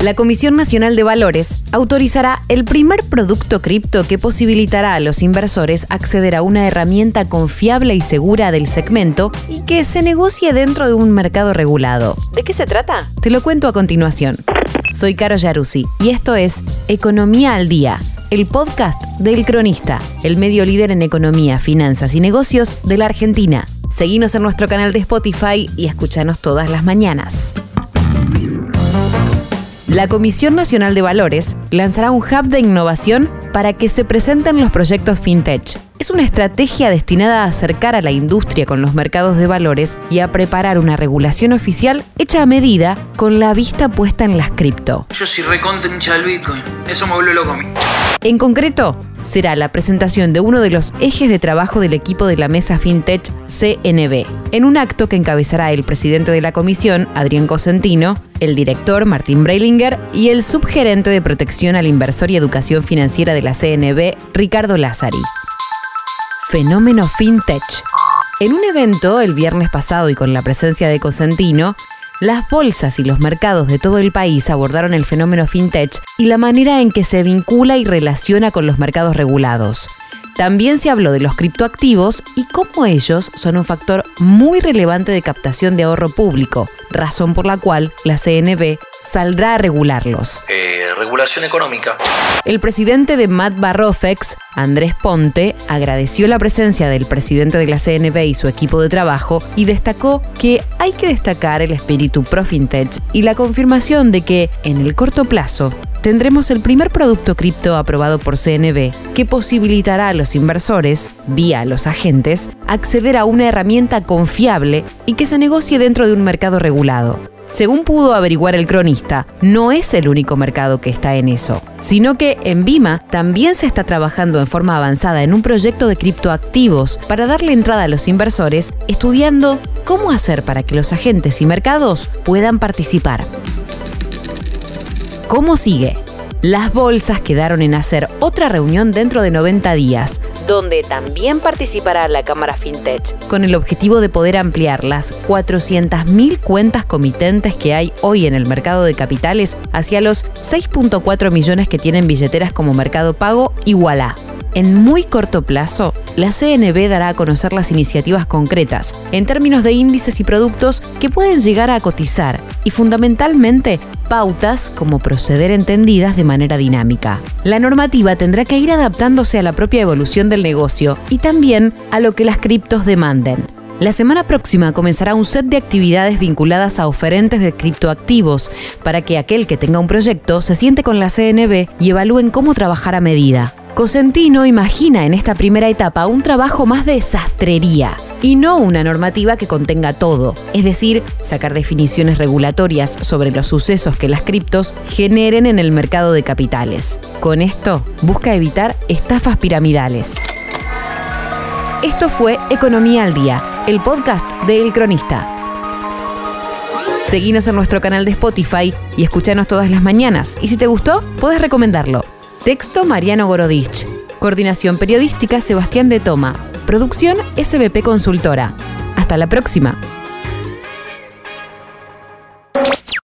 La Comisión Nacional de Valores autorizará el primer producto cripto que posibilitará a los inversores acceder a una herramienta confiable y segura del segmento y que se negocie dentro de un mercado regulado. ¿De qué se trata? Te lo cuento a continuación. Soy Caro Yaruzzi y esto es Economía al Día, el podcast del Cronista, el medio líder en economía, finanzas y negocios de la Argentina. Seguinos en nuestro canal de Spotify y escúchanos todas las mañanas. La Comisión Nacional de Valores lanzará un hub de innovación para que se presenten los proyectos FinTech. Es una estrategia destinada a acercar a la industria con los mercados de valores y a preparar una regulación oficial hecha a medida con la vista puesta en las cripto. Yo soy recontra hincha del Bitcoin. Eso me vuelve loco a mí. En concreto, será la presentación de uno de los ejes de trabajo del equipo de la mesa FinTech CNB, en un acto que encabezará el presidente de la comisión, Adrián Cosentino, el director, Martín Breilinger, y el subgerente de protección al inversor y educación financiera de la CNB, Ricardo Lázari. Fenómeno FinTech. En un evento el viernes pasado y con la presencia de Cosentino, las bolsas y los mercados de todo el país abordaron el fenómeno fintech y la manera en que se vincula y relaciona con los mercados regulados. También se habló de los criptoactivos y cómo ellos son un factor muy relevante de captación de ahorro público, razón por la cual la CNB saldrá a regularlos. Eh, regulación económica. El presidente de Matt Barrofex, Andrés Ponte, agradeció la presencia del presidente de la CNB y su equipo de trabajo y destacó que hay que destacar el espíritu pro fintech y la confirmación de que, en el corto plazo, tendremos el primer producto cripto aprobado por CNB que posibilitará a los inversores, vía los agentes, acceder a una herramienta confiable y que se negocie dentro de un mercado regulado. Según pudo averiguar el cronista, no es el único mercado que está en eso, sino que en Vima también se está trabajando en forma avanzada en un proyecto de criptoactivos para darle entrada a los inversores, estudiando cómo hacer para que los agentes y mercados puedan participar. ¿Cómo sigue? Las bolsas quedaron en hacer otra reunión dentro de 90 días, donde también participará la Cámara FinTech, con el objetivo de poder ampliar las 400.000 cuentas comitentes que hay hoy en el mercado de capitales hacia los 6.4 millones que tienen billeteras como Mercado Pago y Wallah. En muy corto plazo, la CNB dará a conocer las iniciativas concretas en términos de índices y productos que pueden llegar a cotizar y fundamentalmente pautas como proceder entendidas de manera dinámica. La normativa tendrá que ir adaptándose a la propia evolución del negocio y también a lo que las criptos demanden. La semana próxima comenzará un set de actividades vinculadas a oferentes de criptoactivos para que aquel que tenga un proyecto se siente con la CNB y evalúen cómo trabajar a medida. Cosentino imagina en esta primera etapa un trabajo más de sastrería y no una normativa que contenga todo, es decir, sacar definiciones regulatorias sobre los sucesos que las criptos generen en el mercado de capitales. Con esto, busca evitar estafas piramidales. Esto fue Economía al Día, el podcast de El Cronista. Seguinos en nuestro canal de Spotify y escuchanos todas las mañanas. Y si te gustó, puedes recomendarlo. Texto Mariano Gorodich. Coordinación periodística Sebastián de Toma. Producción SBP Consultora. Hasta la próxima.